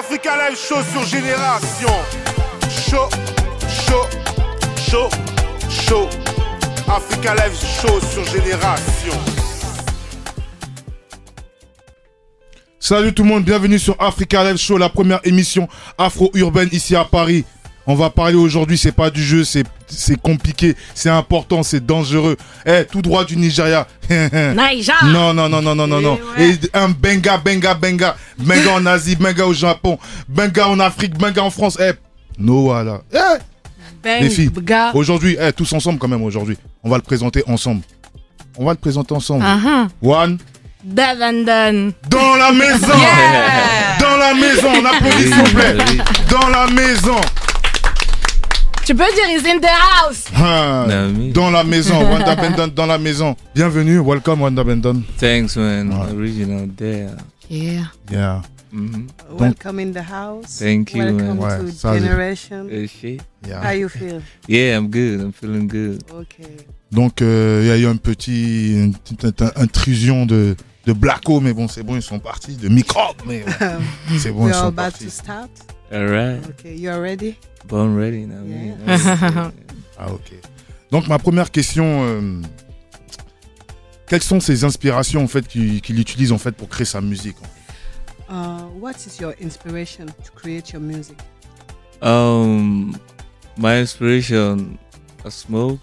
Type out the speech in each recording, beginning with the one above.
Africa Live Show sur Génération. Show, show, show, show. Africa Live Show sur Génération. Salut tout le monde, bienvenue sur Africa Live Show, la première émission afro-urbaine ici à Paris. On va parler aujourd'hui, c'est pas du jeu, c'est c'est compliqué, c'est important, c'est dangereux. Eh, tout droit du Nigeria. Nigeria. Non, non, non, non, non, non, non. Et un benga, benga, benga. Benga en Asie, benga au Japon, benga en Afrique, benga en France. Eh, no, voilà. Eh, Bang, les filles, aujourd'hui, eh, tous ensemble quand même aujourd'hui. On va le présenter ensemble. On va le présenter ensemble. Uh-huh. One. Davandon. Dans la maison Dans la maison On applaudit s'il vous plaît Dans la maison Tu peux dire he's in the house. Ah. Dans la maison Wanda Bendon dans la maison Bienvenue, welcome Wanda Bendon Thanks, man. Original there. Yeah. Yeah, hmm Welcome in the house. Thank you, Welcome man. to Ouais, Generation. Uh, shit. How yeah. you feel? Yeah, I'm good. I'm feeling good. Okay. Donc euh, il y a eu un petit une petite in- intrusion de de Blacko mais bon c'est bon ils sont partis de microbes mais ouais, c'est bon ils We're sont about partis to start? All right. Okay, you are ready? Born ready now. Yeah. man. Ah ok. Donc ma première question euh, quelles sont ses inspirations en fait qu'il qu'il utilise en fait pour créer sa musique Uh, what is your inspiration to create your music? um, my inspiration, a smoke.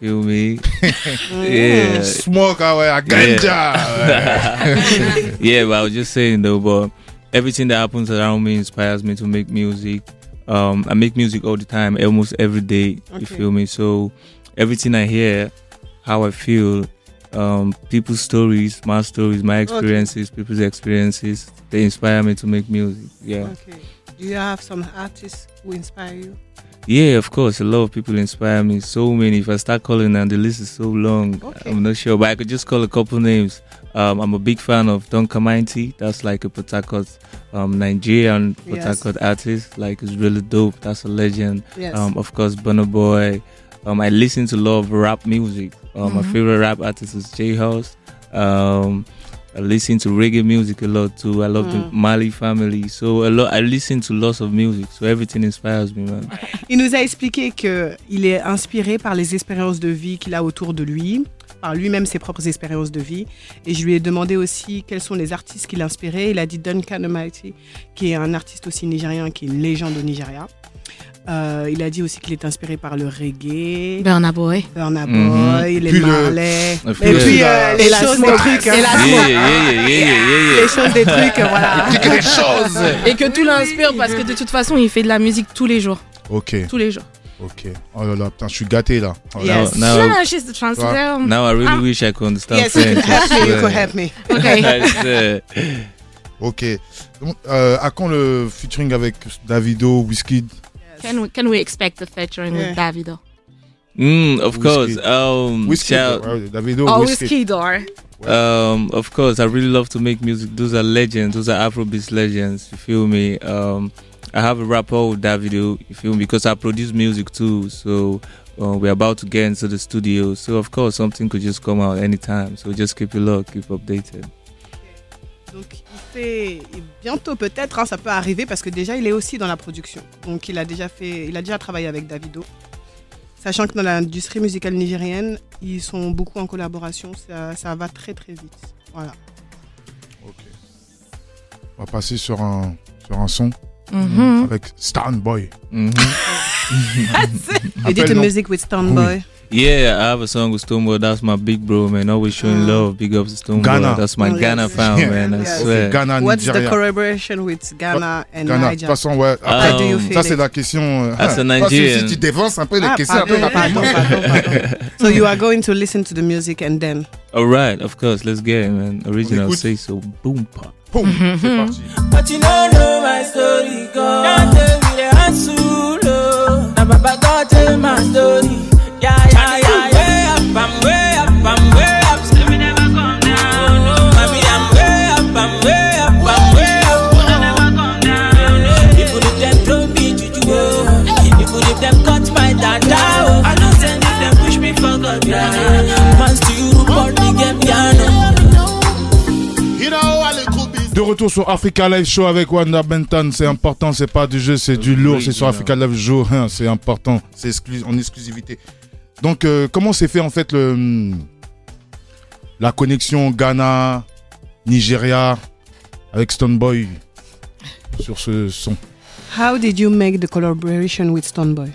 Feel me? yeah. Smoke ah ouais, à ganja ouais. yeah, but I was just saying though, but everything that happens around me inspires me to make music. Um, I make music all the time, almost every day. You feel me? So everything I hear, how I feel, um, people's stories, my stories, my experiences, people's experiences, they inspire me to make music. Yeah, Okay. Do you have some artists who inspire you? yeah, of course. A lot of people inspire me. So many. If I start calling and the list is so long. Okay. I'm not sure, but I could just call a couple names. Um, I'm a big fan of Don Kamainti. That's like a Port um, Nigerian Port Yes. Artist. Like, it's really dope. That's a legend. Yes. Um, of course, Burna Boy. Um, I listen to a lot of rap music. Um, My Mhm. favorite rap artist is J House. Um, I listen to reggae music a lot too. I love the Mm. Mali family. So a lot. I listen to lots of music. So everything inspires me, man. Il nous a expliqué que il est inspiré par les expériences de vie qu'il a autour de lui, par lui-même ses propres expériences de vie. Et je lui ai demandé aussi quels sont les artistes qui l'inspiraient. Il a dit Duncan Almighty, qui est un artiste aussi nigérien, qui est une légende au Nigeria. Euh, il a dit aussi qu'il est inspiré par le reggae, Burna Boy. Burna Mhm. Boy, les Puis le- Marley, Et et puis puis le- euh, les choses des trucs. hein. Yeah, yeah, yeah, Les choses des trucs, voilà. Et que tout l'inspire parce que de toute façon, il fait de la musique tous les jours. Ok, Tous les jours. Ok. Oh là là, putain, je suis gâté là. Oh là Yes. Now, now, no, she's the translator. now I really Ah. wish I could understand Yes, you could help me. You could help me. Okay. Ok. Donc, euh, à quand le featuring avec Davido, Wizkid Can we, can we expect a featuring Yeah. with Davido? Mm, of course. Um, Wizkid, shout- Davido, Oh, Wizkid. Whiskey or Um, of course, I really love to make music. Those are legends. Those are Afrobeat legends. You feel me? Um, I have a rapper with Davido. You feel me? Because I produce music too. So uh, we're about to get into the studio. So of course, something could just come out anytime. So just keep it low, keep updated. Donc il fait bientôt peut-être hein, ça peut arriver parce que déjà il est aussi dans la production. Donc il a déjà fait il a déjà travaillé avec Davido. Sachant que dans l'industrie musicale nigérienne, ils sont beaucoup en collaboration, ça, ça va très très vite. Voilà. Ok. On va passer sur un, sur un son Mhm. avec Stan Boy. Mhm. You did the Rappelle-nous. music with Stoneboy. Yeah, I have a song with Stoneboy. That's my big bro, man. Always showing love. Big ups to Stoneboy. Ghana. That's my Oh, Ghana yes. fam, Yeah. man. I Yes. swear. Ghana, What's the collaboration with Ghana and Ghana. De toute Niger? façon, ouais. Ah, How do you um, feel Ça, c'est la question. euh, That's a parce que Nigerian. Si tu dévances un peu les Ah, questions, pardon, rapides. pardon, pardon, pardon. So you are going to listen to the music and then. All right, of course. Let's get it, man. Original say so. Boom pop. Boum, c'est parti. But you don't know my story, go. Don't tell me the answer, no. Now, Baba, God tell my story. Retour sur Africa Live Show avec Wanda Benton. C'est important, c'est pas du jeu, c'est du lourd. C'est sur Africa Live Show. hein, C'est important, c'est exclu- en exclusivité. Donc, euh, comment s'est fait en fait le, la connexion Ghana, Nigeria avec Stone Boy sur ce son? How did you make the collaboration with Stoneboy?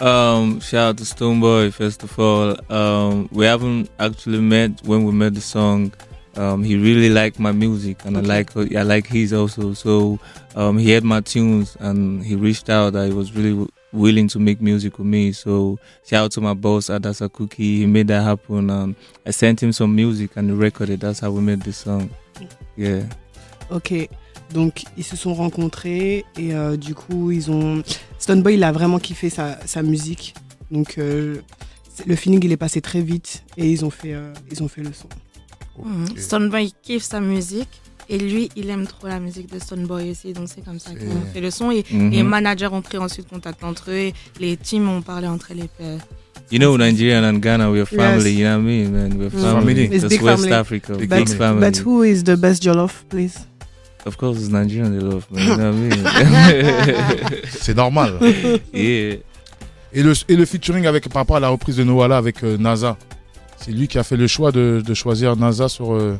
Um, shout out to Stoneboy first of all. Um, we haven't actually met when we made the song. Um, he really liked my music, and Okay. I like I like his also. So um, he heard my tunes, and he reached out that he was really w- willing to make music with me. So shout out to my boss Adasa Cookie. He made that happen. Um, I sent him some music, and he recorded. That's how we made this song. Yeah. Ok, donc ils se sont rencontrés et euh, du coup ils ont. Stoneboy il a vraiment kiffé sa, sa musique, donc euh, le feeling il est passé très vite et ils ont fait, euh, ils ont fait le son. Mhm. Stoneboy kiffe sa musique. Et lui, il aime trop la musique de Stoneboy aussi. Donc c'est comme ça qu'ils ont Et- fait le son. Et Mhm. les managers ont pris ensuite contact entre eux. Et les teams ont parlé entre les pairs. You know, Nigeria and Ghana, we're family. You know what I mean, man? We're Mm. family. Family. It's That's big West family. Africa, Big big, But, family. but who is the best jollof, please? Of course, it's Nigerian love, man. You know what I mean? C'est normal. yeah. Et le, et le featuring avec, par rapport à la reprise de Noala avec euh, NASA. C'est lui qui a fait le choix de, de choisir NASA sur. euh,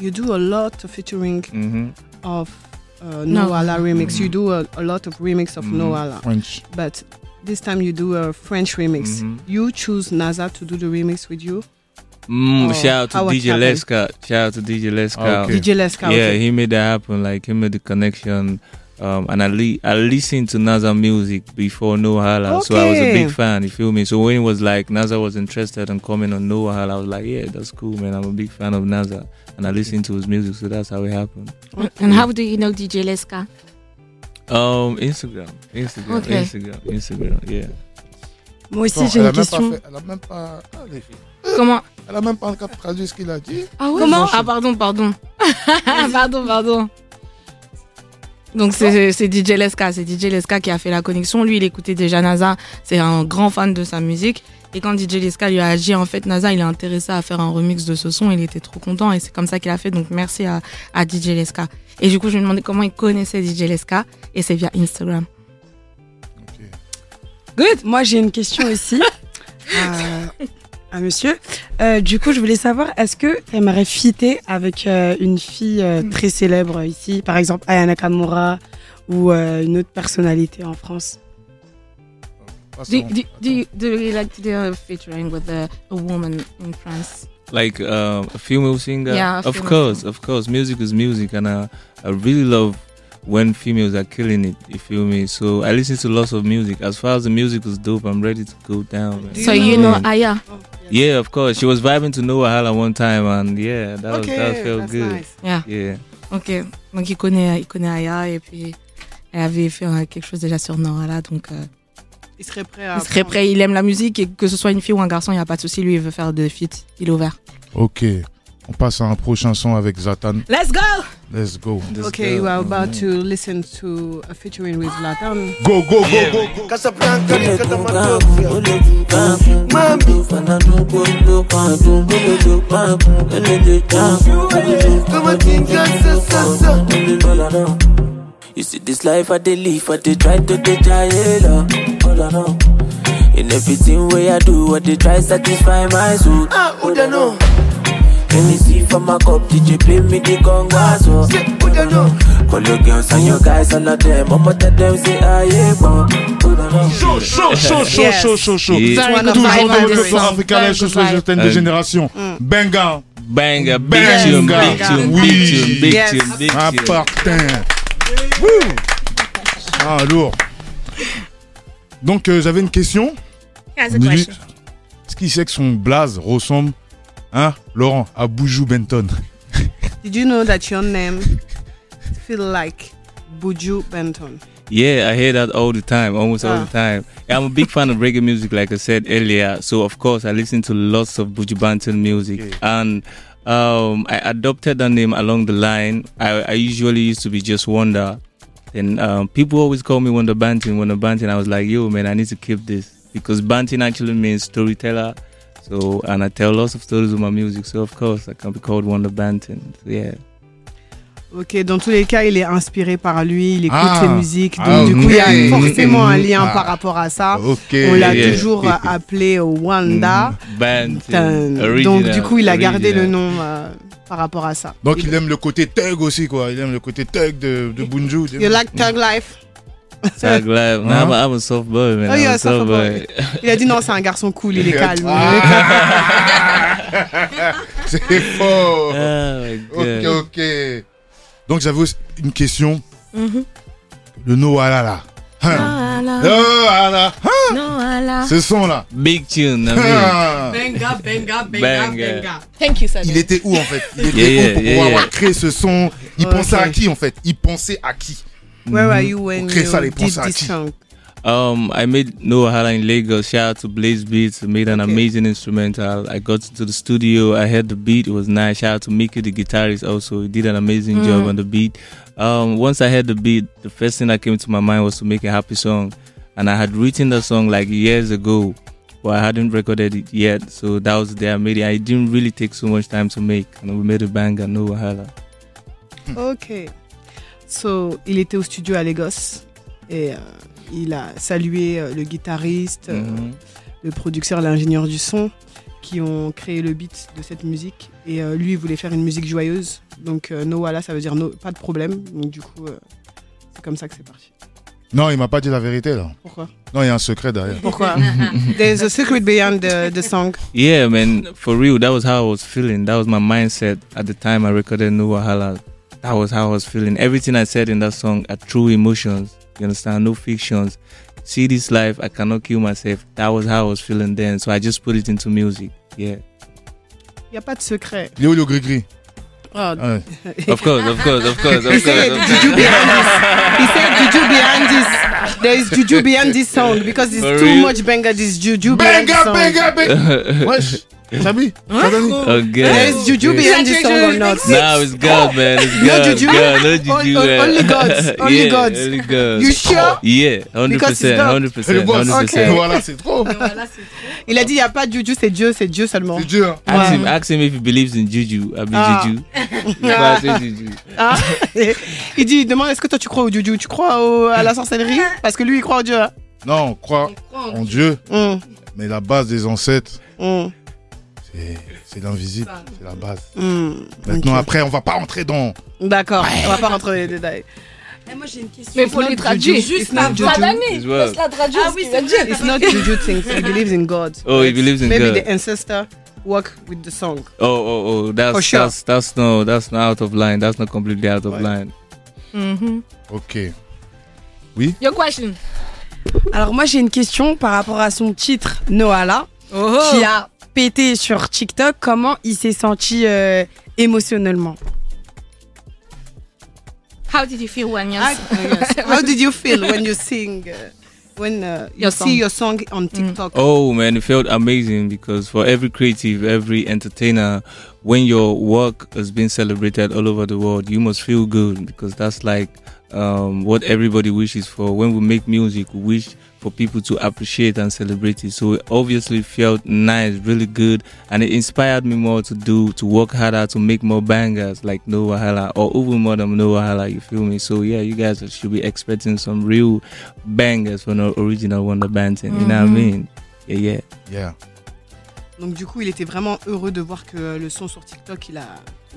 You do a lot of featuring hmm of uh, No. Noala remix. You do a, a lot of remix of Mhm. Noala, French. but this time you do a French remix. Mhm. You choose NASA to do the remix with you? Mm, Oh, shout out to DJ. Leska. Shout out to DJ Leska. Ah, okay. DJ Leska. Yeah, okay. he made that happen. Like he made the connection. Um, and I, li- I listened to Naza music before No Hala, so I was a big fan. You feel me? So when it was like Naza was interested in coming on No Hala, I was like, yeah, that's cool, man. I'm a big fan of Naza, and I listened to his music, so that's how it happened. And how do you know DJ Leska? Um, Instagram, Instagram, Okay. Instagram, Instagram. Yeah. Moi aussi, j'ai une même question. fait- elle a même pas. Ah, les filles. Comment Elle a même pas traduit ce qu'il a dit. Ah ouais Comment Ah pardon, pardon. pardon, pardon. Donc c'est DJ Leska, c'est DJ Leska qui a fait la connexion. Lui, il écoutait déjà NASA, c'est un grand fan de sa musique. Et quand DJ Leska lui a dit, en fait, NASA, il est intéressé à faire un remix de ce son, il était trop content et c'est comme ça qu'il a fait. Donc merci à, à DJ Leska. Et du coup, je me demandais comment il connaissait DJ Leska et c'est via Instagram. Good. Moi, j'ai une question aussi à, à monsieur. Euh, du coup, je voulais savoir, est-ce que tu aimerais fitter avec euh, une fille euh, très célèbre ici, par exemple Ayana Kamura ou euh, une autre personnalité en France? Passons. Do, do, do, you, do you like to do a featuring with a, a woman in France? like um, a female singer? Yeah, a of female course, singer. of course. Music is music, and I, I really love when females are killing it. You feel me? So I listen to lots of music. As far as the music was dope, I'm ready to go down. Man. So you know- Aya? Yeah, of course. She was vibing to Noah Hala one time, and yeah, that was that felt that's good. nice. Yeah. Yeah. Ok, donc il connaît, il connaît Aya et puis elle avait fait euh, quelque chose déjà sur Norala, donc euh, Il serait prêt à. il serait prêt, il aime la musique et que ce soit une fille ou un garçon, il n'y a pas de souci, lui il veut faire de feat, il est ouvert. Ok. On passe à un prochain son avec Zatan. Let's go Let's go. This Okay, girl, we are about to listen to a featuring with Zlatan. Go, go, go, go, go. Casablanca, You see this life I dey live, I dey try to dey try All I know. In everything way I do, I dey try satisfy my soul. Ah, who know? Let me see for my cup, DJ play me the conga so. Say, who da know? Call your girls and your guys, all of them. I'ma tell them say. Who da know? Chaud, chaud, chaud, chaud, chaud, chaud, chaud. Toujours my vibe de on retour this sur song. Africa Very Live Show good sur les vibe. antennes de Euh, génération. Benga. Banger, big Banger. tune, big tune, big Oui. tune, big Yes. tune, big tune. Important. Wouh. Ah, lourd. Donc, euh, j'avais une question. Est-ce qu'il sait que son blaze ressemble, hein, Laurent, à Boujou Benton Did you know that your name feel like Buju Benton? Yeah, I hear that all the time, almost all Ah. the time. I'm a big fan of reggae music, like I said earlier. So of course, I listen to lots of Buju Banton music, Okay. and um, I adopted that name along the line. I, I usually used to be just Wonder, and um, people always call me Wonder Banton. Wonder Banton. I was like, yo, man, I need to keep this because Banton actually means storyteller. So, and I tell lots of stories with my music. So of course, I can be called Wonder Banton. So, yeah. Ok, dans tous les cas, il est inspiré par lui, il écoute Ah. ses musiques, donc Ah, du coup, il y a forcément un lien Ah. par rapport à ça. Ok. On l'a Yeah. toujours euh, appelé Wanda. Band. Tain. original, Donc du coup, il a gardé le nom euh, par rapport à ça. Donc il aime le côté thug aussi, quoi. Il aime le côté thug de, de Bunju. You like Thug Life? Tag live. Huh? Nah, I'm, a, I'm a soft boy, man. Oh, a soft boy. Il a dit non, c'est un garçon cool, il est calme. C'est fort. Oh Ok, ok. Donc j'avais aussi une question. Mhm. Le Noala là. Hein? Noala, Noala. Hein? Ce son là. Big tune. Hein? Benga, benga, Banger. Thank you, Sado. Il était où en fait? Il était Yeah, yeah, où pour yeah, pouvoir yeah. créé ce son? Il Ok. pensait à qui en fait? Il pensait à qui? Where were you when Pour créer ça, les you did this song? Um, I made Noah Hala in Lagos. Shout out to Blaze Beats. I made an Okay. amazing instrumental. I got into the studio. I heard the beat. It was nice. Shout out to Mickey, the guitarist. Also, he did an amazing job on the beat. Um, once I heard the beat, the first thing that came to my mind was to make a happy song, and I had written the song like years ago, but I hadn't recorded it yet. So that was the day I made it. I didn't really take so much time to make, and we made a banger, Noah Hala. Ok. So, il était au studio à Lagos et euh, il a salué euh, le guitariste, euh, Mhm. le producteur, l'ingénieur du son qui ont créé le beat de cette musique. Et euh, lui, il voulait faire une musique joyeuse. Donc, euh, no voilà, ça veut dire no, pas de problème. Donc, du coup, euh, c'est comme ça que c'est parti. Non, il m'a pas dit la vérité là. Pourquoi? Non, il y a un secret derrière. Pourquoi? There's a secret beyond the, the song. Yeah, man, for real, that was how I was feeling. That was my mindset at the time I recorded No Wahala. That was how I was feeling. Everything I said in that song are true emotions. You understand? No fictions. See this life, I cannot kill myself. That was how I was feeling then. So I just put it into music. Yeah. Il n'y a pas de secret. Léo le gris-gris. Oh, ah Ouais. Of course, of course, of course, He of said course. juju behind this. He said juju behind this. There is juju behind this song because it's For too real? much banger. This juju behind this Benga, song. benga, benga. Wesh. Sabi? Sadani Oh, There God. is juju behind this song or not? Now it's God, man. It's No God. juju? God, no juju. On- on- man. only gods, only yeah, gods. Only gods. You sure? Yeah, 100%. Because it's God. 100%. C'est le boss. 100%. Ok. Voilà, c'est trop. Il a dit il n'y a pas de juju, c'est Dieu, c'est Dieu seulement. C'est dur. Ask Ouais. him, ask him if he believes in juju. I be Ah. juju. If I say juju. Ah. Il dit demande est-ce que toi tu crois au juju Tu crois au- à la sorcellerie? Parce que lui il croit au Dieu. hein. Non, on croit en Dieu, Hum, mais la base des ancêtres, hum, c'est c'est l'invisible. C'est la base. hum. Maintenant, Ok. après, on va pas entrer dans. D'accord, on va pas rentrer dans les détails. Eh, moi j'ai une question. Mais il faut It's les not traduire. juju, it's not juju. Well. la traduire. Ah ce oui, qu'il va c'est dire. It's not juju things. He believes in God. Oh, he believes in Maybe God. the ancestor work with the song. Oh, oh, oh, that's For sure. that's that's no, that's not out of line. That's not completely out of Ouais. Line. Mhm. Ok. Your question. Alors moi j'ai une question par rapport à son titre Noala Oh, qui a pété sur TikTok. Comment il s'est senti euh, émotionnellement? How did you feel when you Ah. How did you feel when you sing? When uh, you Your see song. your song on TikTok? Oh man, it felt amazing because for every creative, every entertainer, when your work has been celebrated all over the world, you must feel good because that's like um, what everybody wishes for. When we make music, we wish for people to appreciate and celebrate it. So it obviously felt nice, really good, and it inspired me more to do, to work harder, to make more bangers like No Wahala or even more than No Wahala. You feel me? So yeah, you guys should be expecting some real bangers from the original Wonder Banton. You know what I mean? Yeah, yeah. Yeah. Donc du coup, il était vraiment heureux de voir que le son sur TikTok, il a,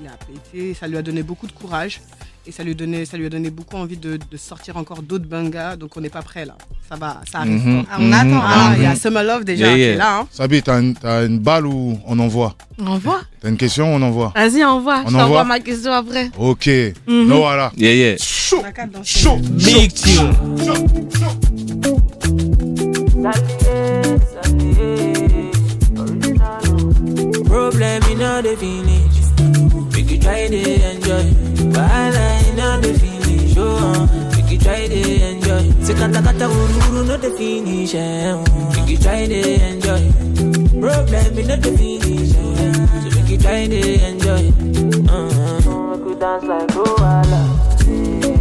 il a pété. Ça lui a donné beaucoup de courage et ça lui, donnait, ça lui a donné beaucoup envie de, de sortir encore d'autres bangas. Donc on n'est pas prêt là. Ça va, ça arrive. Mhm. Ah, on mhm, attend. Ah, il y a mhm. Summer Love déjà Yeah, qui yeah. est là. hein. Sabi, t'as une, balle ou on envoie Envoie. T'as une question On envoie. Vas-y, envoie. On Je t'envoie ma question après. Ok. Voilà. Yeah, yeah. Chaud. Big. Problem the finish. Try. Kata kata wuru wuru no the finish. Make you try to enjoy. Problem in all the finish. So make you try to enjoy. Uh-huh. Make you dance like Luala.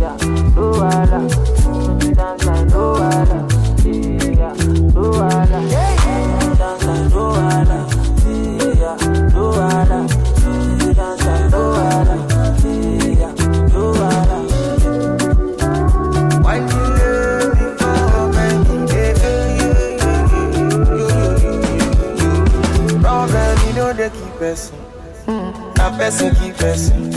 Yeah. Person keep person.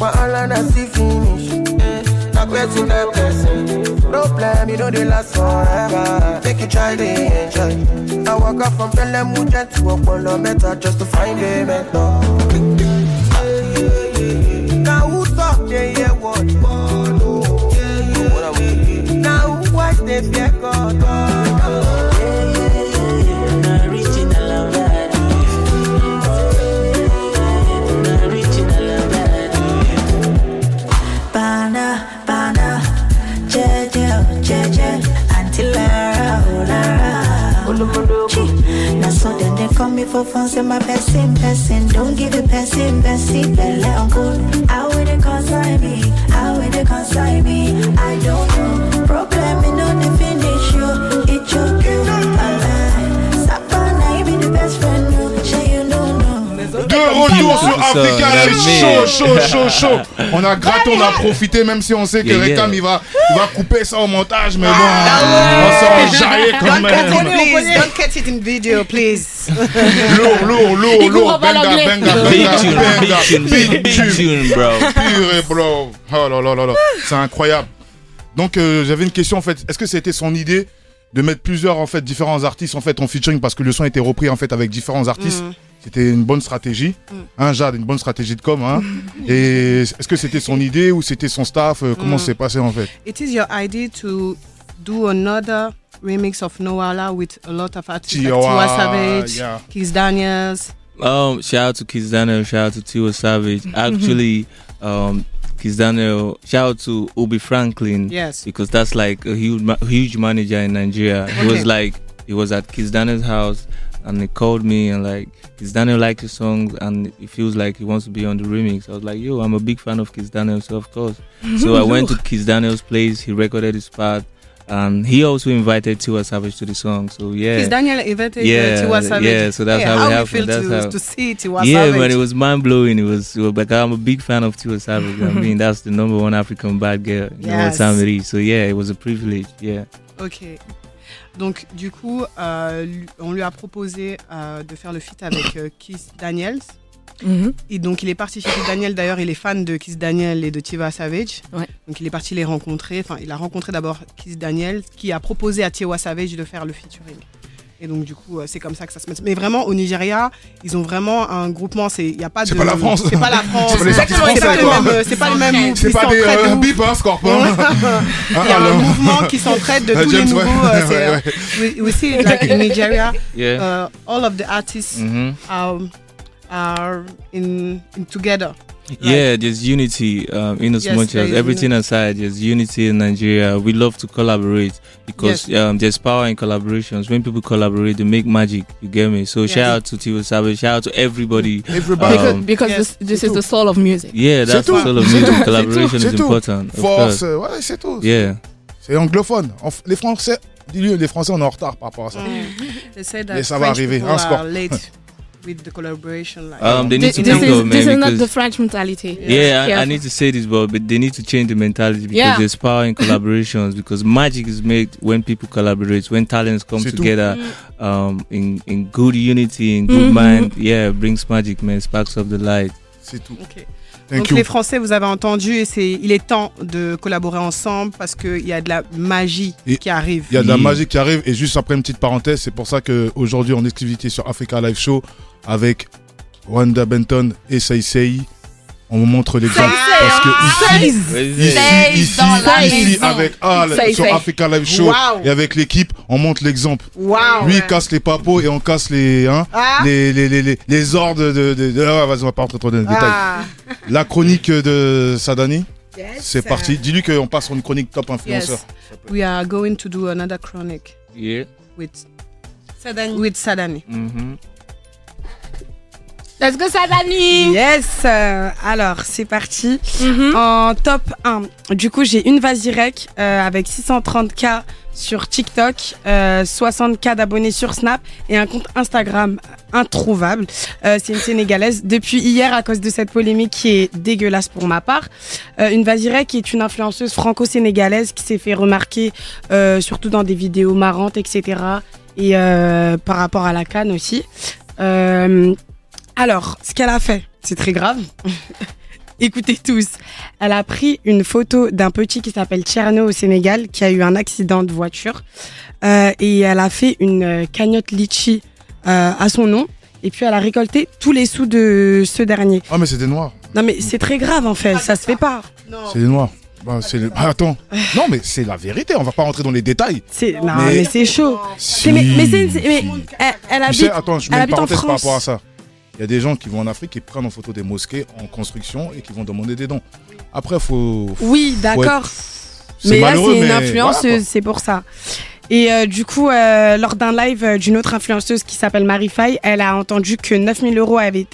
Wahala na see finish. Eh, Na person na person. Problem you know they last forever. Make you try to enjoy. I walk up from Pelemuja to Opolo Meta just to find a mentor. Now who talk they hear what. Now who watch they fear God for fun, say my person, person. Don't give it person, person, belle on good. How will they consign me? How will they consign me? Retour sur Africa Live, chaud, chaud, chaud, chaud. On a gratté, on a profité, même si on sait que Yeah, yeah. Rekam il va, il va couper ça au montage, mais bon, Ah, on s'en jaillit quand même. Don't cut it in video, please. Lourd, lourd, lourd, lourd. Benga, benga, benga, benga, tune, big, tune. bro. Purée, bro. Oh là là là là. C'est incroyable. Donc, euh, j'avais une question en fait. Est-ce que c'était son idée de mettre plusieurs en fait différents artistes en fait en featuring parce que le son était repris en fait avec différents artistes Mm. C'était une bonne stratégie. Mm. Hein, Jade, une bonne stratégie de com. Hein. Et est-ce que c'était son idée ou c'était son staff? Euh, Comment Mm. c'est passé en fait? It is your idea to do another remix of Noala with a lot of artists like Tiwa, Tiwa Savage, yeah. Kiss Daniels. Um, shout out to Kiss Daniel, shout out to Tiwa Savage. Actually, um, Kiss Daniel, shout out to Obi Franklin Yes. because that's like a huge, ma- huge manager in Nigeria. He Okay. was like, he was at Kiss Daniel's house and he called me and like, Kiss Daniel likes his songs and he feels like he wants to be on the remix. I was like, yo, I'm a big fan of Kiss Daniel, so of course. so I went to Kiss Daniel's place. He recorded his part. And he also invited Tiwa Savage to the song. So yeah, Kiss Daniel invited Yeah, uh, Tiwa Savage. yeah, so that's Hey, how it how you happened, feel that's to, how- to see Tiwa yeah, Savage? man, it was mind blowing. It was, it was like I'm a big fan of Tiwa Savage. I mean, that's the number one African bad girl. What Yes. it is. So yeah, it was a privilege. Yeah. Ok. Donc, du coup, euh, on lui a proposé euh, de faire le feat avec euh, Kiss Daniels. Mhm. Et donc, il est parti chez Kiss Daniel. D'ailleurs, il est fan de Kiss Daniel et de Tiwa Savage. Ouais. Donc, il est parti les rencontrer. Enfin, il a rencontré d'abord Kiss Daniel, qui a proposé à Tiwa Savage de faire le featuring. Et donc, du coup, euh, c'est comme ça que ça se passe. Mais vraiment, au Nigeria, ils ont vraiment un groupement. C'est il y a pas de. C'est pas la France. C'est pas la France. C'est pas C'est pas le même. C'est pas le même. C'est ils pas des euh, bip, hein, Scorpion. Ah, Il y a un alors. mouvement qui s'entraide de Ah, tous les nouveaux. ouais. euh, c'est, Ouais, euh, we, we see it like in Nigeria, Yeah. uh, all of the artists hmm are, are in, in together. yeah, there's unity um, in as Yes, much as is everything aside. There's unity in Nigeria. We love to collaborate because um, there's power in collaborations. When people collaborate, they make magic. You get me? So Yes. shout out to Tiwa Savage. Shout out to everybody. Everybody. Because, Um, because yes, this, this is the soul of music. Yeah, that's C'est the soul of music. Collaboration C'est is important. of Force, course. ouais, c'est tout. Yeah. C'est anglophone. Les Français, dis-lui, les Français, on est en retard par rapport à ça. They say that Mais ça va French arriver, people un score. are late with the collaboration. Like, Um, they need This, to this think is, of this is not the French mentality. Yeah, I, I need to say this, but, but they need to change the mentality because Yeah. there's power in collaborations. because magic is made when people collaborate, when talents come C'est tout. together, um, in in good unity, in good Mhm. mind. Yeah, brings magic, man. Sparks of the light. C'est tout. Ok. Thank Donc you. les Français, vous avez entendu, et c'est, il est temps de collaborer ensemble parce qu'il y a de la magie Et qui arrive. Il y a de la magie qui arrive. Et juste après une petite parenthèse, c'est pour ça qu'aujourd'hui, en exclusivité sur Africa Live Show, avec Wanda Benton et Sei Sei, on vous montre l'exemple. Parce que ici, ici, ici, ici, avec ah, sur. Africa Live Show Wow. et avec l'équipe, on montre l'exemple. Lui, il casse les papos et on casse les, hein, Ah! les, les, les, les, les ordres de. de, de- ah, vas-y, on va pas rentrer trop dans les détails. Ah. La chronique de Sadani, Yes. c'est parti. Dis-lui qu'on passe sur une chronique top influenceur. Yes. We are going to do another chronic Yeah. with Sadani. With Sadani. Let's go, Sadani! Yes, euh, alors c'est parti. Mhm. En top 1, du coup j'ai une Vasirec euh, avec 630k sur TikTok, euh, 60k d'abonnés sur Snap et un compte Instagram introuvable. Euh, c'est une Sénégalaise. Depuis hier, à cause de cette polémique qui est dégueulasse pour ma part, euh, une Vasirec est une influenceuse franco-sénégalaise qui s'est fait remarquer euh, surtout dans des vidéos marrantes, etc. Et euh, par rapport à la canne aussi. Euh, Alors, ce qu'elle a fait, c'est très grave. Écoutez tous. Elle a pris une photo d'un petit qui s'appelle Tcherno au Sénégal, qui a eu un accident de voiture. Euh, et elle a fait une euh, cagnotte litchi euh, à son nom. Et puis elle a récolté tous les sous de ce dernier. Ah, mais c'est des noirs. Non mais c'est très grave en fait, ça se fait pas. C'est des noirs. Bah, c'est Ah, attends. Non, mais c'est la vérité. On va pas rentrer dans les détails. C'est non Mais- mais, c'est chaud. Si. Mais, mais c'est mais elle, elle Tu habite. sais, attends, je elle mets une parenthèse par France. rapport à ça. Il y a des gens qui vont en Afrique, qui prennent en photo des mosquées en construction et qui vont demander des dons. Après, faut. Oui, d'accord. Mais là, c'est une influenceuse, voilà, c'est pour ça. Et euh, du coup, euh, lors d'un live euh, d'une autre influenceuse qui s'appelle Marie Faye, elle a entendu que 9000 euros avaient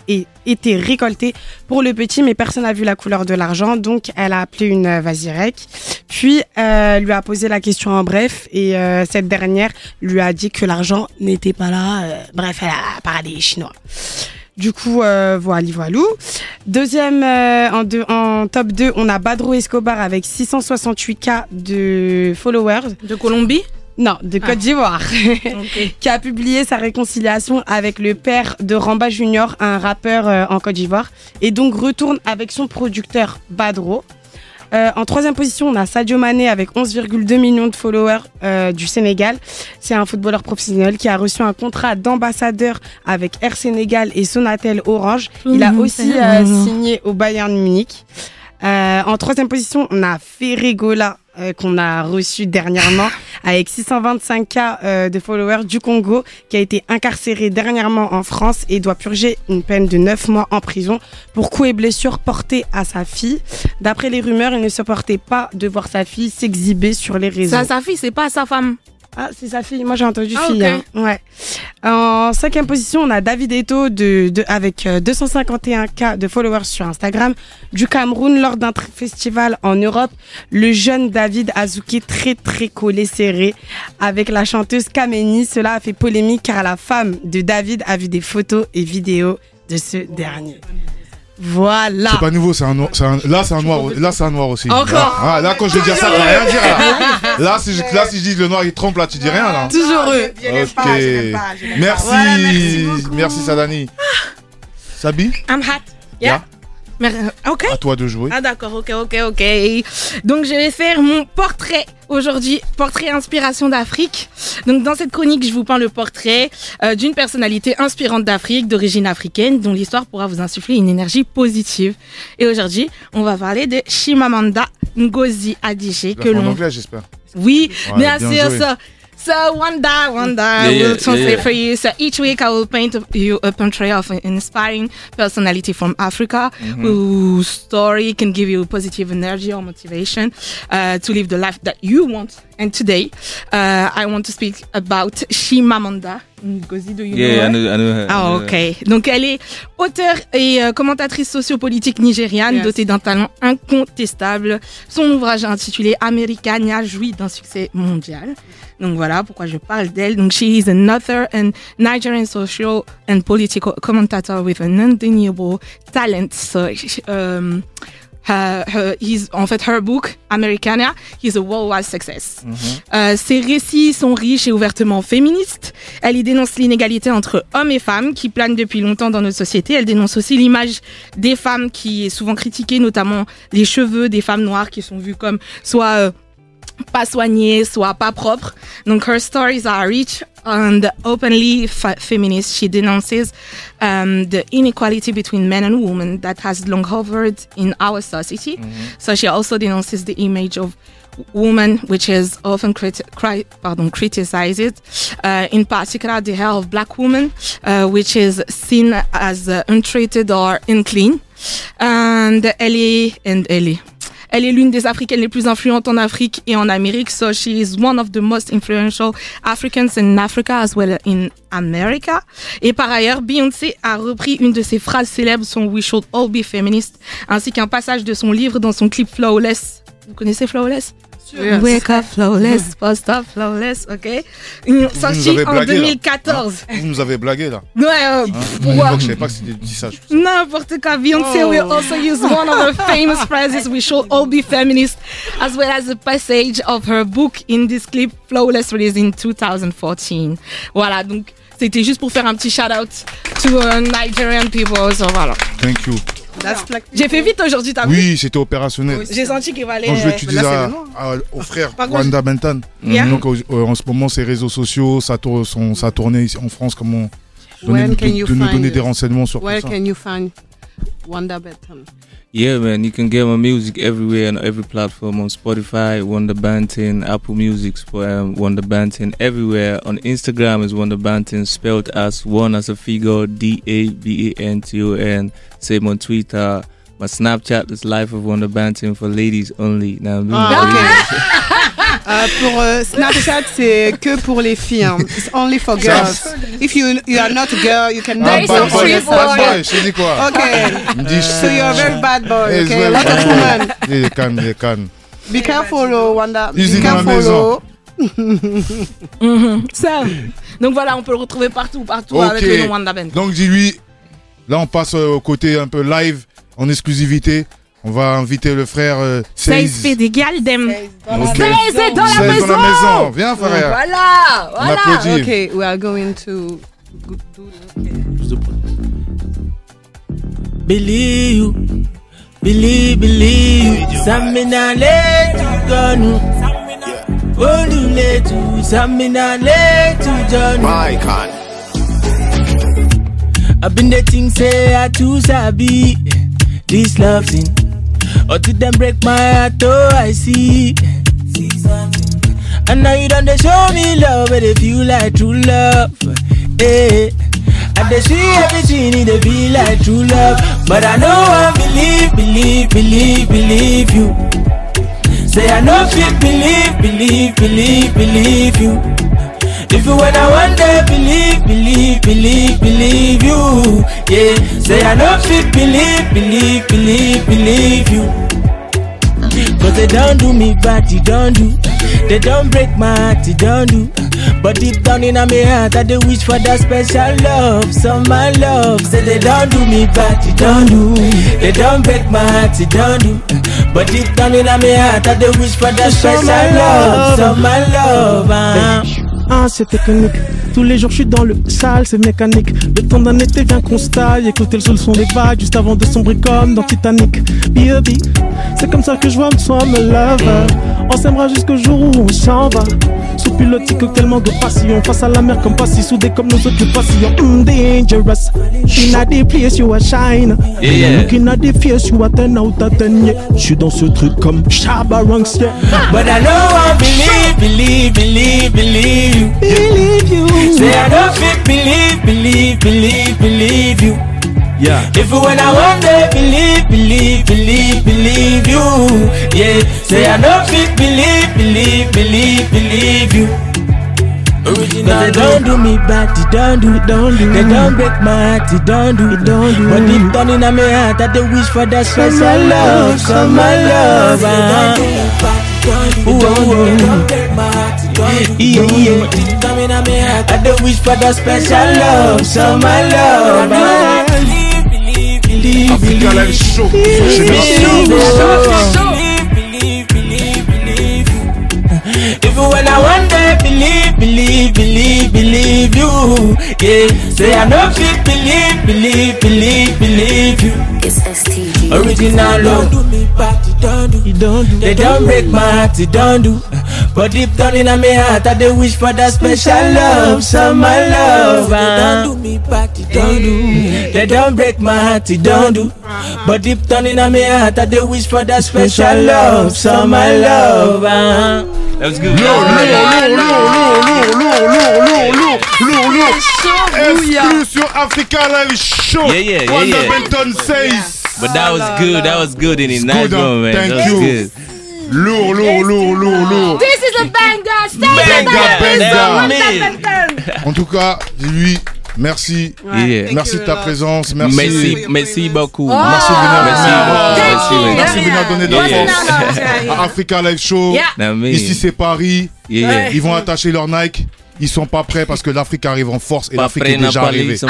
été récoltés pour le petit, mais personne n'a vu la couleur de l'argent. Donc, elle a appelé une euh, Vasirec. Puis, lui a posé la question en bref. Et cette dernière lui a dit que l'argent n'était pas là. Bref, elle a parlé chinois. Du coup, euh, voilà, voilou. Deuxième, euh, en, deux- en top 2, on a Badro Escobar avec 668K de followers. De Colombie? Non, de Côte Ah. d'Ivoire. Ok. qui a publié sa réconciliation avec le père de Ramba Junior, un rappeur euh, en Côte d'Ivoire, et donc retourne avec son producteur Badro. Euh, en troisième position, on a Sadio Mané avec 11,2 millions de followers euh, du Sénégal. C'est un footballeur professionnel qui a reçu un contrat d'ambassadeur avec Air Sénégal et Sonatel Orange. Il a aussi euh, signé au Bayern Munich. Euh, en troisième position, on a Ferregola euh, qu'on a reçu dernièrement avec 625K euh, de followers du Congo qui a été incarcéré dernièrement en France et doit purger une peine de 9 mois en prison pour coups et blessures portés à sa fille. D'après les rumeurs, il ne supportait pas de voir sa fille s'exhiber sur les réseaux. Ça, sa fille, c'est pas sa femme. Ah, c'est sa fille. Moi, j'ai entendu Ah, fille. ok. hein. Ouais. En cinquième position, on a David Eto avec euh, 251K de followers sur Instagram du Cameroun lors d'un festival en Europe. Le jeune David Azuki très très collé serré avec la chanteuse Kameni. Cela a fait polémique car la femme de David a vu des photos et vidéos de ce dernier. Voilà. C'est pas nouveau, c'est un noir. c'est un- Là, c'est un noir. Là, c'est un noir aussi. Encore. Là, ah, là, quand je vais dire ça, tu vas rien dire. Là, là, si, je, là, si je dis que le noir il trompe, là, tu dis rien là. Toujours eux. Ok. Merci. merci, Sadani. Sabi, I'm hot. Yeah. Mer- Ok. à toi de jouer. Ah d'accord, ok, ok, ok. Donc je vais faire mon portrait aujourd'hui, portrait inspiration d'Afrique. Donc dans cette chronique, je vous peins le portrait euh, d'une personnalité inspirante d'Afrique, d'origine africaine, dont l'histoire pourra vous insuffler une énergie positive. Et aujourd'hui, on va parler de Chimamanda Ngozi Adichie, que fait en l'on... anglais, j'espère. Oui, Ouais, bien bien sûr, joué. ça. So one day, one day, Yeah, I will yeah, translate yeah. for you. So each week, I will paint you a portrait of an inspiring personality from Africa, Mm-hmm. whose story can give you positive energy or motivation uh, to live the life that you want. And today, uh, I want to speak about Chimamanda Ngozi. Do you know Yeah, her? I know, I know her. Ah know ok. Donc elle est auteure et euh, commentatrice sociopolitique nigériane Yes. dotée d'un talent incontestable. Son ouvrage intitulé Americania jouit d'un succès mondial. Donc voilà pourquoi je parle d'elle. Donc she is an author and Nigerian social and political commentator with an undeniable talent. So um, her, her, his, en fait, her book, Americana, is a worldwide success. Euh, ses récits sont riches et ouvertement féministes. Elle y dénonce l'inégalité entre hommes et femmes qui plane depuis longtemps dans notre société. Elle dénonce aussi l'image des femmes qui est souvent critiquée, notamment les cheveux des femmes noires qui sont vues comme soit euh, pas soignées, soit pas propres. Donc her stories are rich and openly feminist. She denounces um, the inequality between men and women that has long hovered in our society. So she also denounces the image of woman, which is often criti- cri- pardon, criticized, uh, in particular the hair of black women, uh, which is seen as uh, untreated or unclean. And elle est, and elle est, elle est l'une des Africaines les plus influentes en Afrique et en Amérique. So she is one of the most influential Africans in Africa as well in America. Et par ailleurs, Beyoncé a repris une de ses phrases célèbres, son We Should All Be Feminist, ainsi qu'un passage de son livre dans son clip Flawless. Vous connaissez Flawless? Yes. Wake up flawless, post up flawless, ok? Avez en blagué, là. 2014. Vous nous avez blagué là. Ouais, euh, Hein je savais pas que c'était du tissage. N'importe quoi. Beyoncé will also use one of her famous phrases, we should all be feminist, as well as a passage of her book in this clip, Flawless, released in 2014. Voilà, donc C'était juste pour faire un petit shout out to uh, Nigerian people. So voilà. Thank you. J'ai fait vite aujourd'hui, t'as vu Oui, c'était opérationnel. J'ai senti qu'il fallait. Donc je vais à- à- au frère Wanda Benton. Yeah. Donc euh, en ce moment, ses réseaux sociaux, sa, tour- son, sa tournée ici en France, comment donner, de, nous donner des renseignements sur Where tout ça. can you find Wanda Benton? Yeah, man, you can get my music everywhere on every platform on Spotify, Wonder Banton, Apple Music, Sp- um, Wonder Banton, everywhere. On Instagram is Wonder Banton, spelled as one as a figure, D A B A N T O N. Same on Twitter. My Snapchat is Life of Wonder Banton for ladies only. Now, me, Ok. Euh, pour euh, Snapchat, c'est que pour les filles. hein. It's only for girls. If you, you are not a girl, you can Ah, bad boy, bad boy. je dit quoi? Dit, So you're a very bad boy, Yes, okay? well, Lot of women. Il calme, il calme. Be careful, oh, Wanda. Be careful. oh. Mhm. Ça. Donc voilà, on peut le retrouver partout, partout Ok. avec le nom Wanda Ben. Donc dis-lui, là on passe au côté un peu live, en exclusivité. On va inviter le frère euh, Seize. Seize est dans la maison. Viens, frère. Voilà, voilà. Ok, we are going to Believe you, believe, My God. Been say I sabi this. Or did them break my heart? Oh, I see. And now you done they show me love, but they feel like true love. Eh. And they see everything, it they feel like true love. But I know I believe, believe, believe, believe you. Say I know fit believe, believe, believe, believe you. If you I one day believe, believe, believe, believe you. Yeah, say I don't fit, believe, believe, believe, believe you. Cause they don't do me bad, they don't do. They don't break my heart, they don't do. But deep down in my heart, I they wish for that special love, some my love. Say they don't do me bad, they don't do. They don't break my heart, they don't do. But deep down in my heart, I they wish for that special love, some my love. Uh. Ah, c'est technique. Tous les jours, je suis dans le sale, c'est mécanique. Le temps d'un été vient constat, écouter le sol son des vagues juste avant de sombrer comme dans Titanic. B.O.B. C'est comme ça que je vois me soin me love. On s'aimera jusqu'au jour où on s'en va. Sous pilotis tellement de passion. Face à la mer comme pas si soudé comme nos autres passions. Hmm, dangerous. In a deep place you are shine. In a deep face you are ten out Je suis dans ce truc comme Shabba Ranks. Yeah. But I know I believe, believe, believe, believe. You. Believe you. Say I don't fit believe, believe, believe, believe you. Yeah. If when I one day believe, believe, believe, believe you. Yeah. Say I don't fit believe, believe, believe, believe you. Original. They don't do me bad, they don't do, it, don't do. They don't break my heart, they don't do, it, don't do. But deep down in my heart, that they wish for that special love, some my love. Ooh, ooh, ooh. Yeah, yeah. I don't wish for that special love, some my love. ah. Africa Live Show. If when I one day believe, believe, believe, believe you, yeah. Say I know fit believe, believe, believe, believe you. It's STG. Original love. Don't do me bad, you don't do. You don't do. They don't break my heart, you don't do. But deep down in my heart, I they wish for that special love, some my love. They don't do me bad, you don't do. They don't break my heart, they don't do. But deep down in my heart, I they wish for that special love, some my love. ah. That was good. Lourd, lourd, lourd, lourd, lourd, lourd, lourd, lourd, lourd. Exclu sur Africa Live Show. Yeah, yeah, yeah, Wanda yeah. Benton says. But that was good. That was good in it. Nice good, one, man. Thank that was you. good. Lourd, lourd, lourd, lourd, lourd. This is a banger. Stay Banger, banger. banger. En tout cas, dis-lui merci. Yeah. Merci de ta lot. présence. Merci. Merci, merci beaucoup. Merci de venir. Merci beaucoup. Merci Merci de venir donner de la Yeah, force yeah. à Africa Live Show. Yeah. Ici c'est Paris. Yeah. Ils vont attacher leur Nike. ils sont pas prêts parce que l'Afrique arrive en force et l'Afrique est déjà arrivée.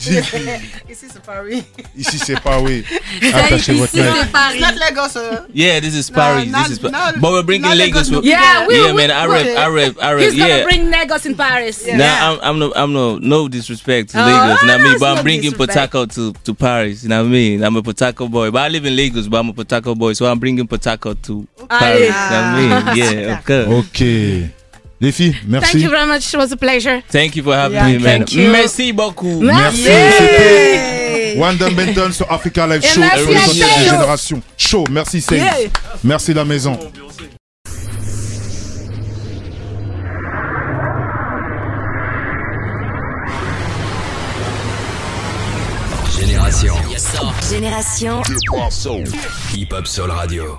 some man na Africa Paris. is. Ici, c'est Paris. Ici c'est pas oui. Attachez votre Ici, Paris. It's not Lagos. uh, Yeah, this is No, Paris. not- this is, Pa- not- but we're bringing not Lagos. Lagos. Yeah, we- yeah, we- man. I rap, I rap, I rap. He's gonna Yeah. bring Lagos in Paris. Now I'm, I'm no, I'm no, no disrespect to Oh, Lagos. You know what I mean? But I'm bringing. Potako to, to Paris. You know what I mean? I'm a Potako boy, but I live in Lagos, but I'm a Potako boy, so I'm bringing Potako to Paris. You know what I mean? Yeah, of course. Les filles, Thank merci. you very much. It was a pleasure. Thank you for having Yeah, me, man. thank you. Merci beaucoup. Merci. Wanda Benton sur Africa Live Et Show. merci Évolution à génération. Show. Merci Sey. Yeah. Merci la maison. Génération. Génération Hip Hop Soul Radio.